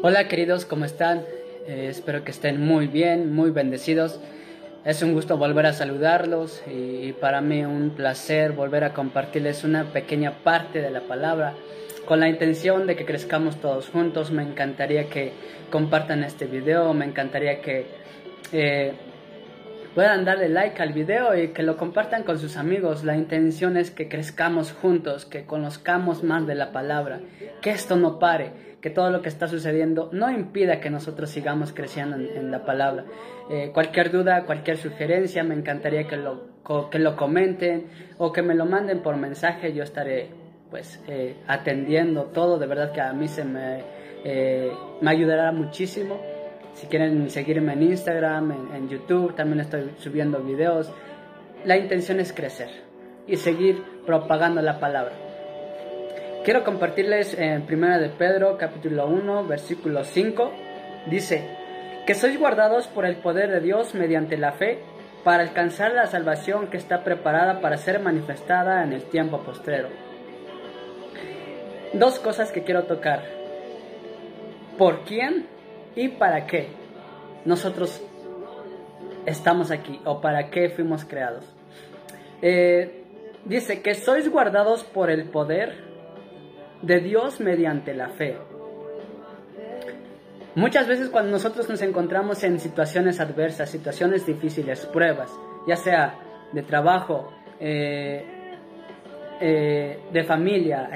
Hola queridos, ¿cómo están? Eh, espero que estén muy bien, muy bendecidos. Es un gusto volver a saludarlos y, para mí un placer volver a compartirles una pequeña parte de la palabra con la intención de que crezcamos todos juntos. Me encantaría que compartan este video, me encantaría que eh, puedan darle like al video y que lo compartan con sus amigos. La intención es que crezcamos juntos, que conozcamos más de la palabra, que esto no pare que todo lo que está sucediendo no impida que nosotros sigamos creciendo en, la palabra. Eh, cualquier duda, cualquier sugerencia, me encantaría que lo, que lo comenten o que me lo manden por mensaje, yo estaré pues eh, atendiendo todo, de verdad que a mí se me, eh, me ayudará muchísimo. Si quieren seguirme en Instagram, en, YouTube, también estoy subiendo videos. La intención es crecer y seguir propagando la palabra. Quiero compartirles en Primera de Pedro, capítulo 1, versículo 5. Dice, que sois guardados por el poder de Dios mediante la fe para alcanzar la salvación que está preparada para ser manifestada en el tiempo postrero. Dos cosas que quiero tocar. ¿Por quién y para qué nosotros estamos aquí o para qué fuimos creados? Eh, dice que sois guardados por el poder de Dios mediante la fe. Muchas veces cuando nosotros nos encontramos en situaciones adversas, situaciones difíciles, pruebas, ya sea de trabajo, eh, eh, de familia,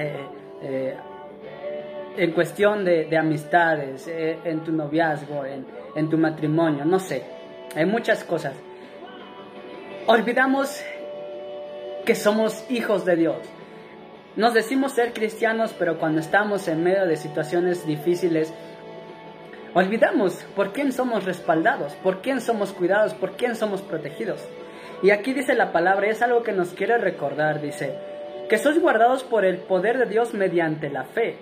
en cuestión de, amistades, en tu noviazgo, en, en tu matrimonio, no sé, hay muchas cosas. Olvidamos que somos hijos de Dios nos decimos ser cristianos, pero cuando estamos en medio de situaciones difíciles, olvidamos por quién somos respaldados, por quién somos cuidados, por quién somos protegidos. Y aquí dice la palabra, es algo que nos quiere recordar, dice, que sois guardados por el poder de Dios mediante la fe.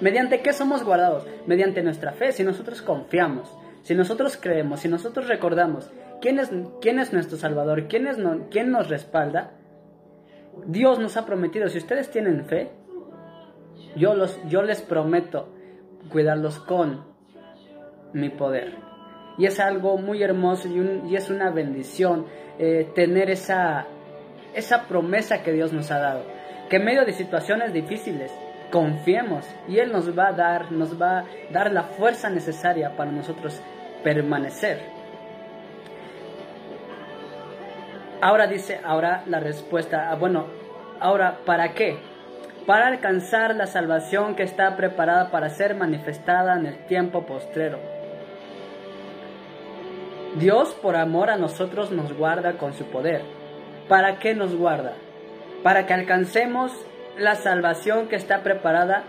¿Mediante qué somos guardados? Mediante nuestra fe, si nosotros confiamos, si nosotros creemos, si nosotros recordamos quién es, nuestro Salvador, quién, nos respalda, Dios nos ha prometido, si ustedes tienen fe, yo les prometo cuidarlos con mi poder. Y es algo muy hermoso y, es una bendición eh, tener esa, esa promesa que Dios nos ha dado. Que en medio de situaciones difíciles confiemos y Él nos va a dar, nos va a dar la fuerza necesaria para nosotros permanecer. Ahora dice, ahora la respuesta, ah, bueno, ahora, ¿para qué? Para alcanzar la salvación que está preparada para ser manifestada en el tiempo postrero. Dios por amor a nosotros nos guarda con su poder. ¿Para qué nos guarda? Para que alcancemos la salvación que está preparada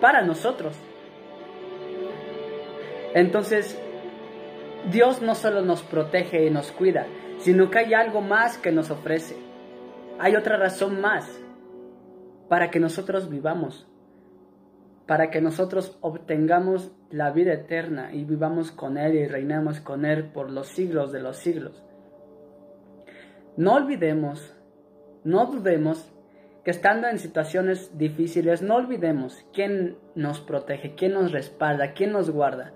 para nosotros. Entonces, Dios no solo nos protege y nos cuida, sino que hay algo más que nos ofrece. Hay otra razón más para que nosotros vivamos, para que nosotros obtengamos la vida eterna y vivamos con Él y reinemos con Él por los siglos de los siglos. No olvidemos, no dudemos que estando en situaciones difíciles, no olvidemos quién nos protege, quién nos respalda, quién nos guarda.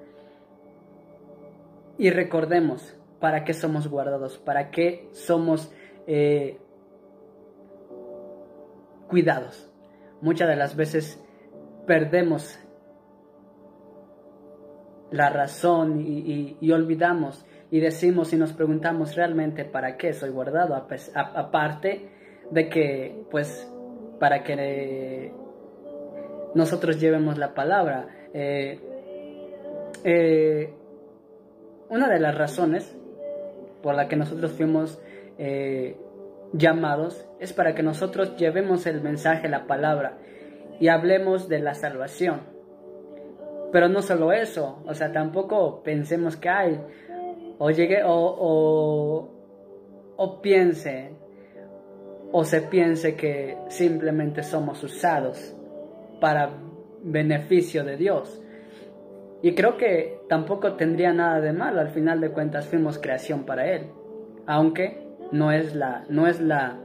Y recordemos para qué somos guardados, para qué somos eh, cuidados. Muchas de las veces perdemos la razón y, olvidamos y decimos y nos preguntamos realmente para qué soy guardado, aparte de que pues para que nosotros llevemos la palabra. Eh, eh, una de las razones por la que nosotros fuimos eh, llamados es para que nosotros llevemos el mensaje, la palabra y hablemos de la salvación. Pero no solo eso, o sea, tampoco pensemos que hay, o llegue, o, piense, o se piense que simplemente somos usados para beneficio de Dios. Y creo que tampoco tendría nada de malo, al final de cuentas fuimos creación para Él, aunque no es la, no es la,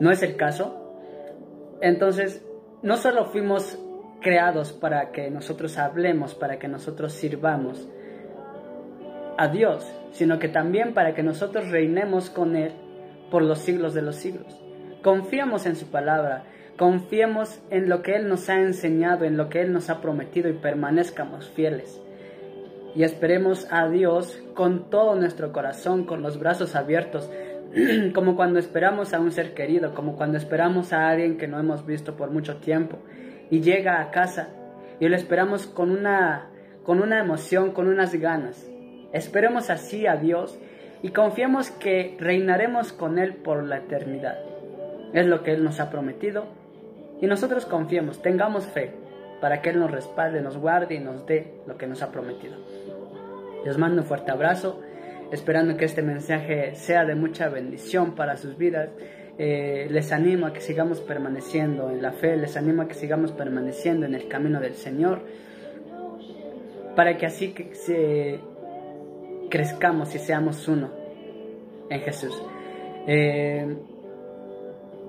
no es el caso. Entonces, no solo fuimos creados para que nosotros hablemos, para que nosotros sirvamos a Dios, sino que también para que nosotros reinemos con Él por los siglos de los siglos. Confiamos en su palabra, confiemos en lo que Él nos ha enseñado, en lo que Él nos ha prometido y permanezcamos fieles. Y esperemos a Dios con todo nuestro corazón, con los brazos abiertos, como cuando esperamos a un ser querido, como cuando esperamos a alguien que no hemos visto por mucho tiempo y llega a casa y lo esperamos con una, con una emoción, con unas ganas. Esperemos así a Dios y confiemos que reinaremos con Él por la eternidad. Es lo que Él nos ha prometido y nosotros confiemos, tengamos fe para que Él nos respalde, nos guarde y nos dé lo que nos ha prometido. Les mando un fuerte abrazo, esperando que este mensaje sea de mucha bendición para sus vidas. Eh, les animo a que sigamos permaneciendo en la fe, les animo a que sigamos permaneciendo en el camino del Señor, para que así que se crezcamos y seamos uno en Jesús. Eh,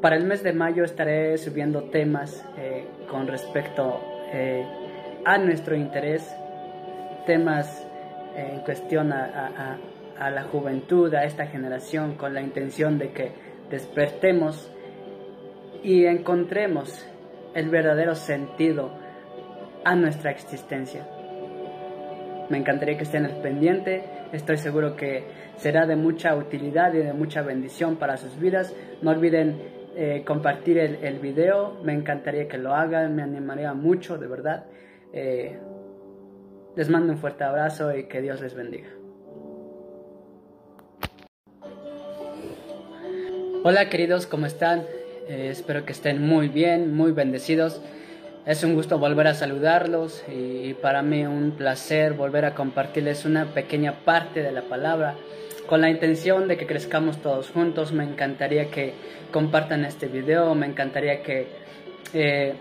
para el mes de mayo estaré subiendo temas eh, con respecto eh, a nuestro interés, temas en cuestión a, a, la juventud, a esta generación, con la intención de que despertemos y encontremos el verdadero sentido a nuestra existencia. Me encantaría que estén al pendiente. Estoy seguro que será de mucha utilidad y de mucha bendición para sus vidas. No olviden eh, compartir el, video. Me encantaría que lo hagan. Me animaría mucho, de verdad. Eh, les mando un fuerte abrazo y que Dios les bendiga. Hola queridos, ¿cómo están? Eh, espero que estén muy bien, muy bendecidos. Es un gusto volver a saludarlos y, para mí un placer volver a compartirles una pequeña parte de la palabra con la intención de que crezcamos todos juntos. Me encantaría que compartan este video, me encantaría que eh,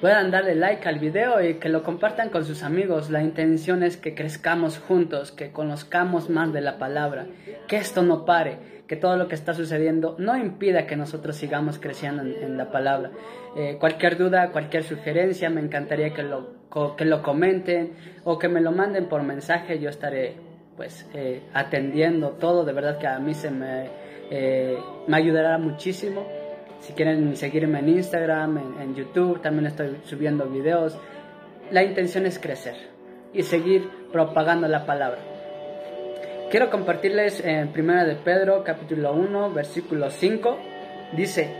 puedan darle like al video y que lo compartan con sus amigos. La intención es que crezcamos juntos, que conozcamos más de la palabra, que esto no pare, que todo lo que está sucediendo no impida que nosotros sigamos creciendo en, la palabra. Eh, cualquier duda, cualquier sugerencia, me encantaría que lo, que lo comenten o que me lo manden por mensaje. Yo estaré pues eh, atendiendo todo, de verdad que a mí se me, eh, me ayudará muchísimo. Si quieren seguirme en Instagram, en, YouTube, también estoy subiendo videos. La intención es crecer y seguir propagando la palabra. Quiero compartirles en Primera de Pedro, capítulo 1, versículo 5. Dice,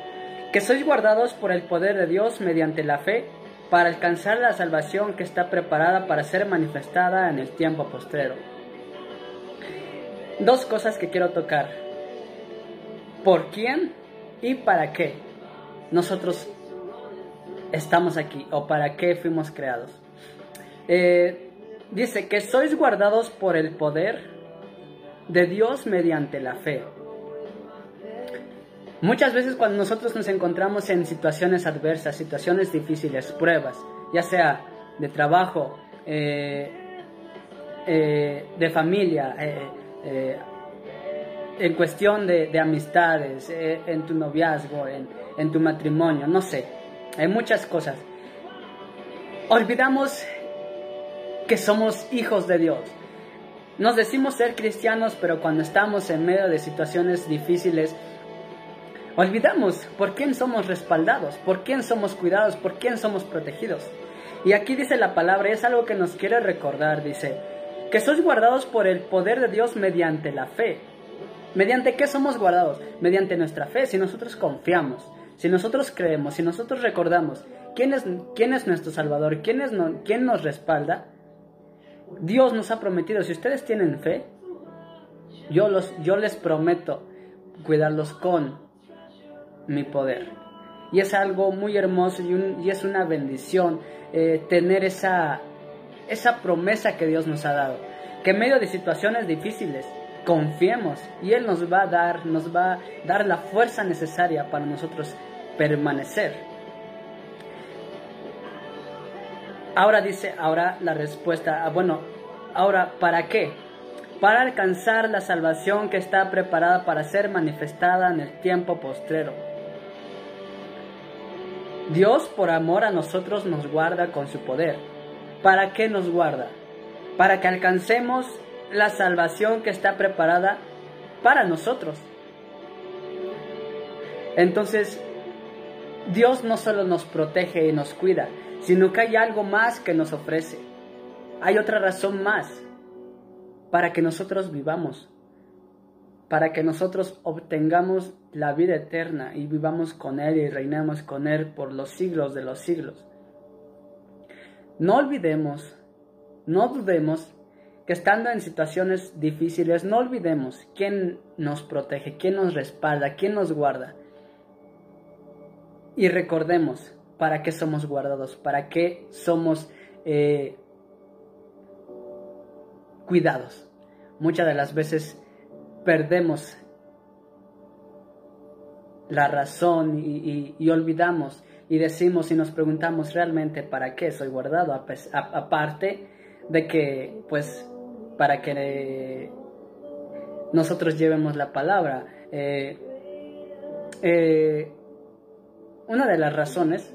que sois guardados por el poder de Dios mediante la fe para alcanzar la salvación que está preparada para ser manifestada en el tiempo postrero. Dos cosas que quiero tocar. ¿Por quién y para qué nosotros estamos aquí o para qué fuimos creados. Eh, dice que sois guardados por el poder de Dios mediante la fe. Muchas veces cuando nosotros nos encontramos en situaciones adversas, situaciones difíciles, pruebas, ya sea de trabajo, eh, eh, de familia, en cuestión de, amistades, eh, en tu noviazgo, en, en tu matrimonio, no sé, hay muchas cosas. Olvidamos que somos hijos de Dios. Nos decimos ser cristianos, pero cuando estamos en medio de situaciones difíciles, olvidamos por quién somos respaldados, por quién somos cuidados, por quién somos protegidos. Y aquí dice la palabra, es algo que nos quiere recordar, dice, que sois guardados por el poder de Dios mediante la fe. ¿Mediante qué somos guardados? Mediante nuestra fe, si nosotros confiamos, si nosotros creemos, si nosotros recordamos quién es, nuestro Salvador, quién, nos respalda, Dios nos ha prometido, si ustedes tienen fe, yo, les prometo cuidarlos con mi poder. Y es algo muy hermoso y, y es una bendición eh, tener esa, esa promesa que Dios nos ha dado. Que en medio de situaciones difíciles, confiemos y Él nos va a dar, nos va a dar la fuerza necesaria para nosotros permanecer. Ahora dice, ahora la respuesta, ah, bueno, ahora, ¿para qué? Para alcanzar la salvación que está preparada para ser manifestada en el tiempo postrero. Dios por amor a nosotros nos guarda con su poder. ¿Para qué nos guarda? Para que alcancemos la salvación que está preparada para nosotros. Entonces, Dios no solo nos protege y nos cuida, sino que hay algo más que nos ofrece. Hay otra razón más para que nosotros vivamos, para que nosotros obtengamos la vida eterna y vivamos con Él y reinemos con Él por los siglos de los siglos. No olvidemos, no dudemos estando en situaciones difíciles, no olvidemos quién nos protege, quién nos respalda, quién nos guarda. Y recordemos para qué somos guardados, para qué somos eh, cuidados. Muchas de las veces perdemos la razón y, olvidamos y decimos y nos preguntamos realmente para qué soy guardado, aparte de que pues para que nosotros llevemos la palabra. Eh, eh, una de las razones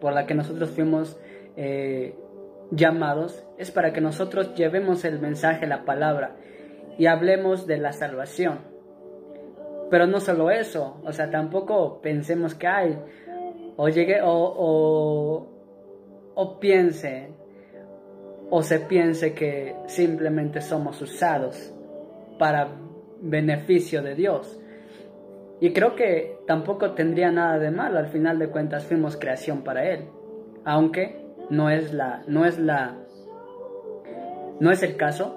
por la que nosotros fuimos eh, llamados es para que nosotros llevemos el mensaje, la palabra, y hablemos de la salvación. Pero no solo eso, o sea, tampoco pensemos que hay, o llegue, o, o piense, o se piense que simplemente somos usados para beneficio de Dios. Y creo que tampoco tendría nada de mal, al final de cuentas fuimos creación para Él, aunque no es la, no es la, no es el caso.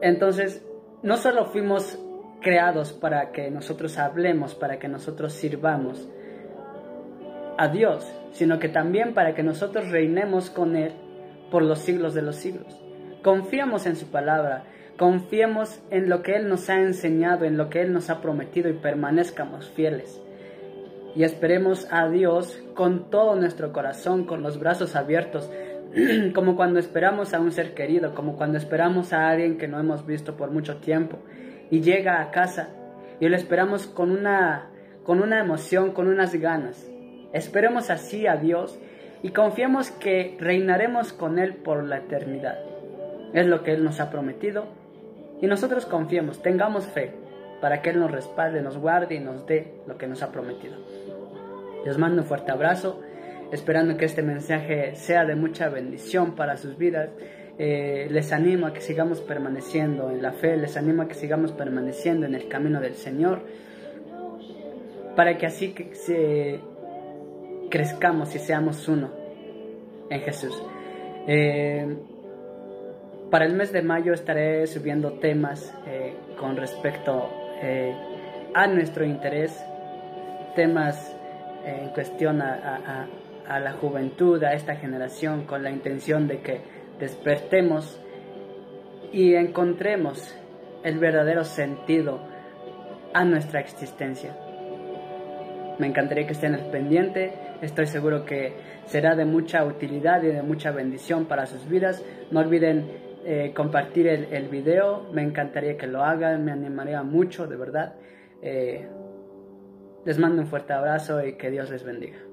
Entonces, no solo fuimos creados para que nosotros hablemos, para que nosotros sirvamos a Dios, sino que también para que nosotros reinemos con Él por los siglos de los siglos. Confiamos en su palabra, confiemos en lo que Él nos ha enseñado, en lo que Él nos ha prometido y permanezcamos fieles y esperemos a Dios con todo nuestro corazón, con los brazos abiertos, como cuando esperamos a un ser querido, como cuando esperamos a alguien que no hemos visto por mucho tiempo y llega a casa y lo esperamos con una, con una emoción, con unas ganas. Esperemos así a Dios y confiemos que reinaremos con Él por la eternidad. Es lo que Él nos ha prometido y nosotros confiemos, tengamos fe para que Él nos respalde, nos guarde y nos dé lo que nos ha prometido. Les mando un fuerte abrazo, esperando que este mensaje sea de mucha bendición para sus vidas. Eh, les animo a que sigamos permaneciendo en la fe, les animo a que sigamos permaneciendo en el camino del Señor, para que así que crezcamos y seamos uno en Jesús. Eh, para el mes de mayo estaré subiendo temas eh, con respecto a nuestro interés, temas en cuestión a, la juventud, a esta generación, con la intención de que despertemos y encontremos el verdadero sentido a nuestra existencia. Me encantaría que estén al pendiente, estoy seguro que será de mucha utilidad y de mucha bendición para sus vidas. No olviden eh, compartir el, video, me encantaría que lo hagan, me animaría mucho, de verdad. Eh, les mando un fuerte abrazo y que Dios les bendiga.